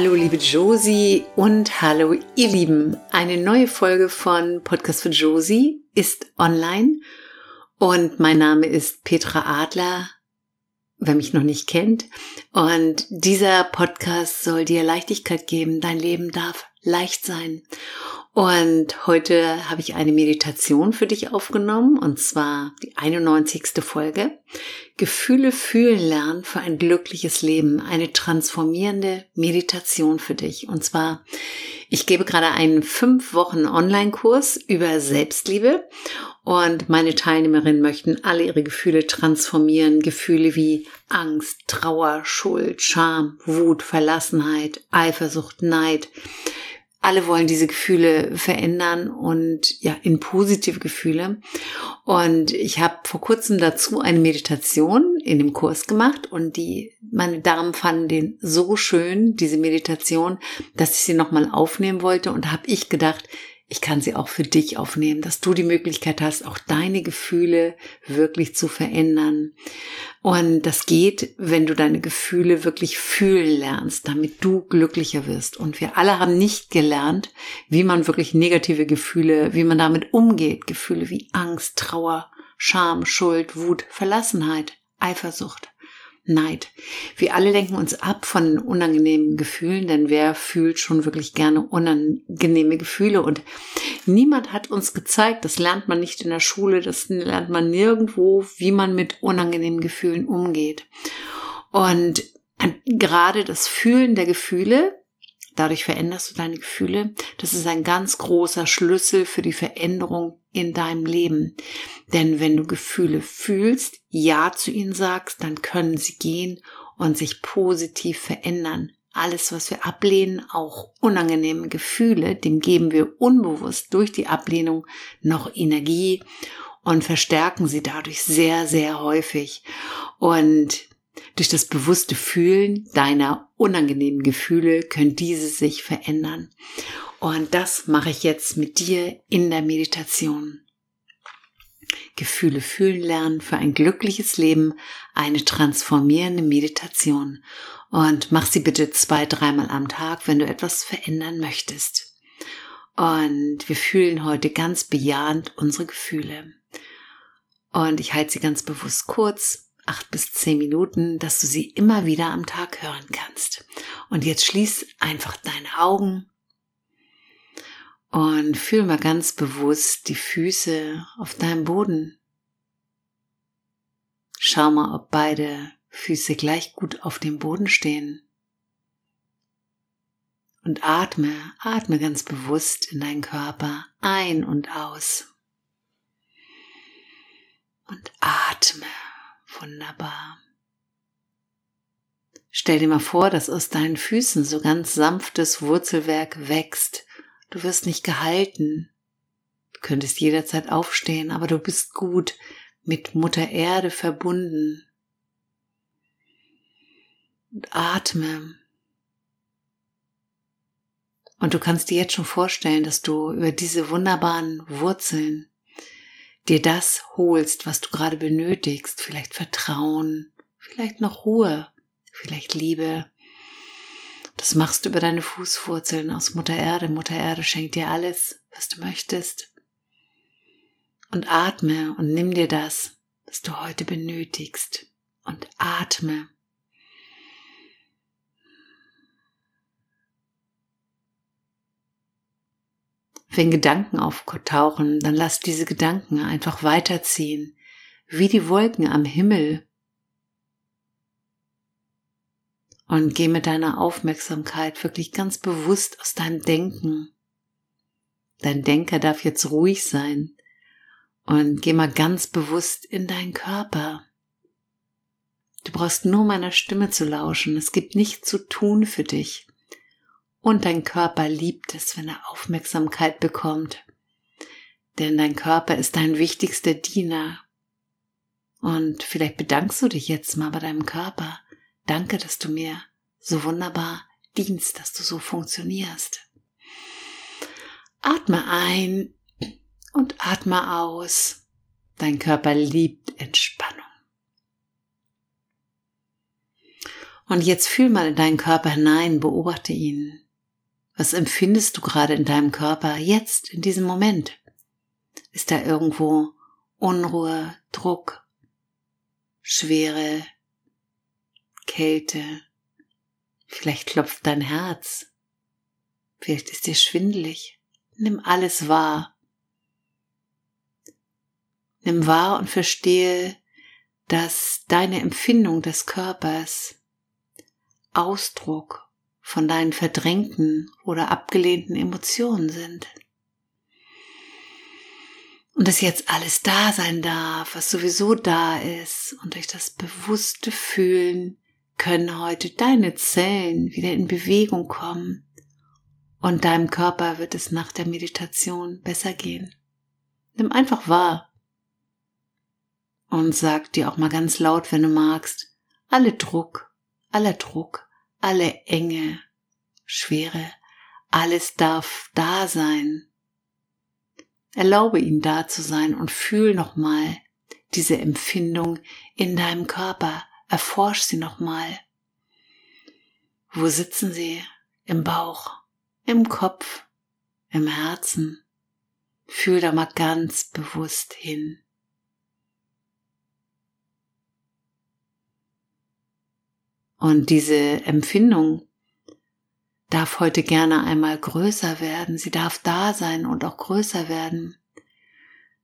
Hallo liebe Josie und hallo ihr Lieben. Eine neue Folge von Podcast für Josie ist online und mein Name ist Petra Adler, wer mich noch nicht kennt. Und dieser Podcast soll dir Leichtigkeit geben. Dein Leben darf leicht sein. Und heute habe ich eine Meditation für dich aufgenommen, und zwar die 91. Folge. Gefühle fühlen lernen für ein glückliches Leben. Eine transformierende Meditation für dich. Und zwar, ich gebe gerade einen fünf Wochen Online-Kurs über Selbstliebe. Und meine Teilnehmerinnen möchten alle ihre Gefühle transformieren. Gefühle wie Angst, Trauer, Schuld, Scham, Wut, Verlassenheit, Eifersucht, Neid alle wollen diese Gefühle verändern und ja, in positive Gefühle. Und ich habe vor kurzem dazu eine Meditation in dem Kurs gemacht und die, meine Damen fanden den so schön, diese Meditation, dass ich sie nochmal aufnehmen wollte und habe ich gedacht, ich kann sie auch für dich aufnehmen, dass du die Möglichkeit hast, auch deine Gefühle wirklich zu verändern. Und das geht, wenn du deine Gefühle wirklich fühlen lernst, damit du glücklicher wirst. Und wir alle haben nicht gelernt, wie man wirklich negative Gefühle, wie man damit umgeht. Gefühle wie Angst, Trauer, Scham, Schuld, Wut, Verlassenheit, Eifersucht. Neid. Wir alle lenken uns ab von unangenehmen Gefühlen, denn wer fühlt schon wirklich gerne unangenehme Gefühle? Und niemand hat uns gezeigt, das lernt man nicht in der Schule, das lernt man nirgendwo, wie man mit unangenehmen Gefühlen umgeht. Und gerade das Fühlen der Gefühle Dadurch veränderst du deine Gefühle. Das ist ein ganz großer Schlüssel für die Veränderung in deinem Leben. Denn wenn du Gefühle fühlst, Ja zu ihnen sagst, dann können sie gehen und sich positiv verändern. Alles, was wir ablehnen, auch unangenehme Gefühle, dem geben wir unbewusst durch die Ablehnung noch Energie und verstärken sie dadurch sehr, sehr häufig. Und durch das bewusste Fühlen deiner unangenehmen Gefühle können diese sich verändern. Und das mache ich jetzt mit dir in der Meditation. Gefühle fühlen lernen für ein glückliches Leben, eine transformierende Meditation. Und mach sie bitte zwei, dreimal am Tag, wenn du etwas verändern möchtest. Und wir fühlen heute ganz bejahend unsere Gefühle. Und ich halte sie ganz bewusst kurz acht bis zehn Minuten, dass du sie immer wieder am Tag hören kannst. Und jetzt schließ einfach deine Augen und fühl mal ganz bewusst die Füße auf deinem Boden. Schau mal, ob beide Füße gleich gut auf dem Boden stehen. Und atme, atme ganz bewusst in deinen Körper ein und aus. Und atme Wunderbar. Stell dir mal vor, dass aus deinen Füßen so ganz sanftes Wurzelwerk wächst. Du wirst nicht gehalten. Du könntest jederzeit aufstehen, aber du bist gut mit Mutter Erde verbunden. Und atme. Und du kannst dir jetzt schon vorstellen, dass du über diese wunderbaren Wurzeln dir das holst, was du gerade benötigst, vielleicht Vertrauen, vielleicht noch Ruhe, vielleicht Liebe. Das machst du über deine Fußwurzeln aus Mutter Erde. Mutter Erde schenkt dir alles, was du möchtest. Und atme und nimm dir das, was du heute benötigst. Und atme. Wenn Gedanken auftauchen, dann lass diese Gedanken einfach weiterziehen, wie die Wolken am Himmel. Und geh mit deiner Aufmerksamkeit wirklich ganz bewusst aus deinem Denken. Dein Denker darf jetzt ruhig sein. Und geh mal ganz bewusst in deinen Körper. Du brauchst nur meiner Stimme zu lauschen. Es gibt nichts zu tun für dich. Und dein Körper liebt es, wenn er Aufmerksamkeit bekommt. Denn dein Körper ist dein wichtigster Diener. Und vielleicht bedankst du dich jetzt mal bei deinem Körper. Danke, dass du mir so wunderbar dienst, dass du so funktionierst. Atme ein und atme aus. Dein Körper liebt Entspannung. Und jetzt fühl mal in deinen Körper hinein, beobachte ihn. Was empfindest du gerade in deinem Körper jetzt, in diesem Moment? Ist da irgendwo Unruhe, Druck, Schwere, Kälte? Vielleicht klopft dein Herz. Vielleicht ist dir schwindelig. Nimm alles wahr. Nimm wahr und verstehe, dass deine Empfindung des Körpers Ausdruck von deinen verdrängten oder abgelehnten Emotionen sind. Und dass jetzt alles da sein darf, was sowieso da ist. Und durch das bewusste Fühlen können heute deine Zellen wieder in Bewegung kommen. Und deinem Körper wird es nach der Meditation besser gehen. Nimm einfach wahr. Und sag dir auch mal ganz laut, wenn du magst, alle Druck, aller Druck, alle Enge, Schwere, alles darf da sein. Erlaube ihn da zu sein und fühl nochmal diese Empfindung in deinem Körper. Erforsch sie nochmal. Wo sitzen sie? Im Bauch, im Kopf, im Herzen. Fühl da mal ganz bewusst hin. Und diese Empfindung darf heute gerne einmal größer werden. Sie darf da sein und auch größer werden.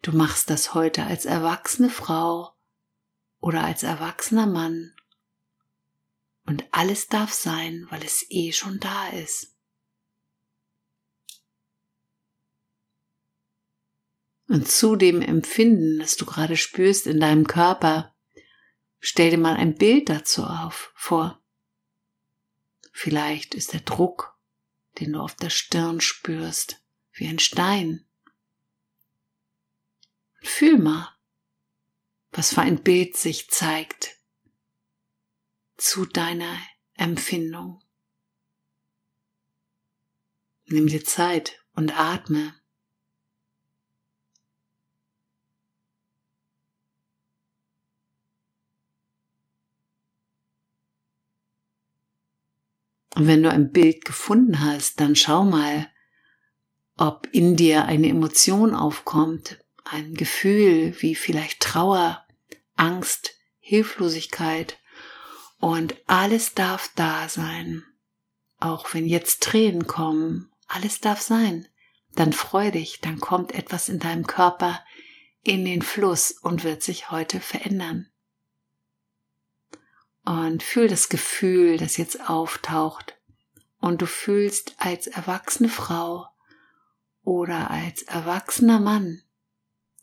Du machst das heute als erwachsene Frau oder als erwachsener Mann. Und alles darf sein, weil es eh schon da ist. Und zu dem Empfinden, das du gerade spürst in deinem Körper, Stell dir mal ein Bild dazu auf, vor. Vielleicht ist der Druck, den du auf der Stirn spürst, wie ein Stein. Fühl mal, was für ein Bild sich zeigt zu deiner Empfindung. Nimm dir Zeit und atme. Und wenn du ein Bild gefunden hast, dann schau mal, ob in dir eine Emotion aufkommt, ein Gefühl wie vielleicht Trauer, Angst, Hilflosigkeit und alles darf da sein. Auch wenn jetzt Tränen kommen, alles darf sein. Dann freu dich, dann kommt etwas in deinem Körper in den Fluss und wird sich heute verändern und fühl das Gefühl, das jetzt auftaucht und du fühlst als erwachsene Frau oder als erwachsener Mann,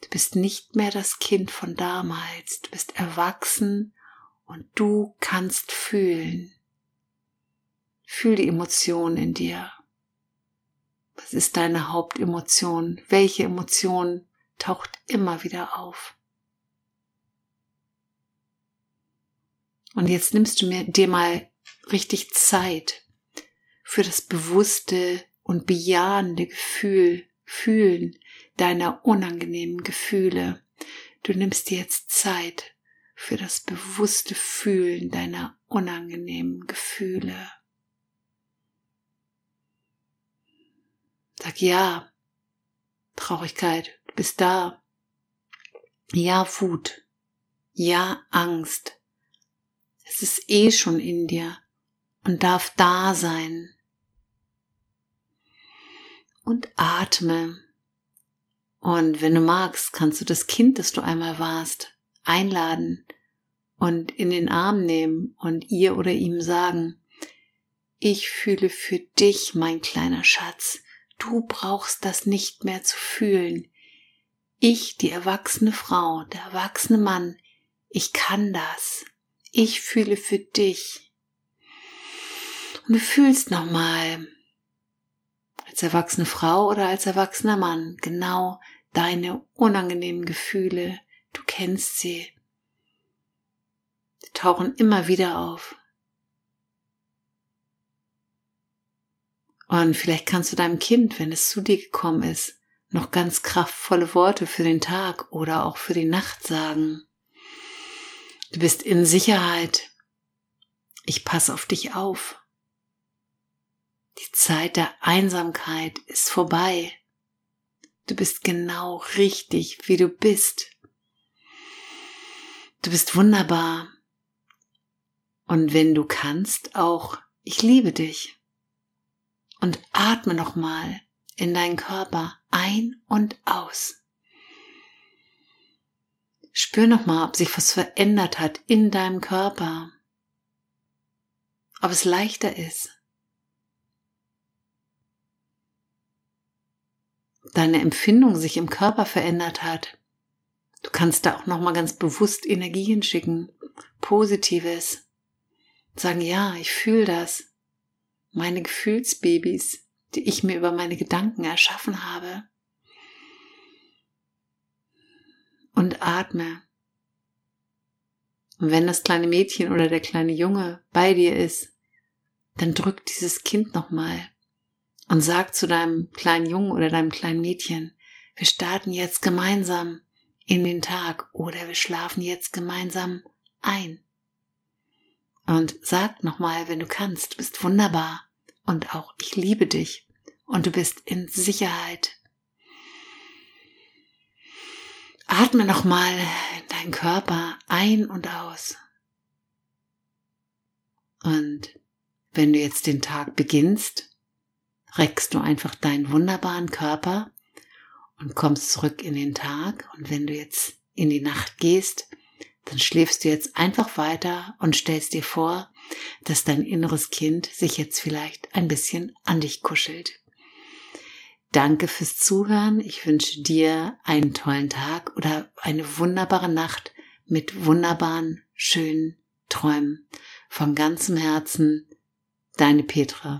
du bist nicht mehr das Kind von damals, du bist erwachsen und du kannst fühlen. Fühl die Emotion in dir. Was ist deine Hauptemotion? Welche Emotion taucht immer wieder auf? Und jetzt nimmst du mir dir mal richtig Zeit für das bewusste und bejahende Gefühl, Fühlen deiner unangenehmen Gefühle. Du nimmst dir jetzt Zeit für das bewusste Fühlen deiner unangenehmen Gefühle. Sag ja, Traurigkeit, du bist da. Ja, Wut. Ja, Angst. Es ist eh schon in dir und darf da sein. Und atme. Und wenn du magst, kannst du das Kind, das du einmal warst, einladen und in den Arm nehmen und ihr oder ihm sagen, ich fühle für dich, mein kleiner Schatz, du brauchst das nicht mehr zu fühlen. Ich, die erwachsene Frau, der erwachsene Mann, ich kann das ich fühle für dich. Und du fühlst nochmal als erwachsene Frau oder als erwachsener Mann genau deine unangenehmen Gefühle. Du kennst sie. Sie tauchen immer wieder auf. Und vielleicht kannst du deinem Kind, wenn es zu dir gekommen ist, noch ganz kraftvolle Worte für den Tag oder auch für die Nacht sagen. Du bist in Sicherheit. Ich passe auf dich auf. Die Zeit der Einsamkeit ist vorbei. Du bist genau richtig, wie du bist. Du bist wunderbar. Und wenn du kannst, auch ich liebe dich. Und atme nochmal in deinen Körper ein und aus. Spür nochmal, ob sich was verändert hat in deinem Körper. Ob es leichter ist. Deine Empfindung sich im Körper verändert hat. Du kannst da auch nochmal ganz bewusst Energie hinschicken. Positives. Sagen, ja, ich fühle das. Meine Gefühlsbabys, die ich mir über meine Gedanken erschaffen habe. Atme. Und wenn das kleine Mädchen oder der kleine Junge bei dir ist, dann drück dieses Kind nochmal und sag zu deinem kleinen Jungen oder deinem kleinen Mädchen, wir starten jetzt gemeinsam in den Tag oder wir schlafen jetzt gemeinsam ein. Und sag nochmal, wenn du kannst, du bist wunderbar und auch ich liebe dich und du bist in Sicherheit. Atme nochmal in deinen Körper ein und aus. Und wenn du jetzt den Tag beginnst, reckst du einfach deinen wunderbaren Körper und kommst zurück in den Tag. Und wenn du jetzt in die Nacht gehst, dann schläfst du jetzt einfach weiter und stellst dir vor, dass dein inneres Kind sich jetzt vielleicht ein bisschen an dich kuschelt. Danke fürs Zuhören. Ich wünsche dir einen tollen Tag oder eine wunderbare Nacht mit wunderbaren, schönen Träumen. Von ganzem Herzen, deine Petra.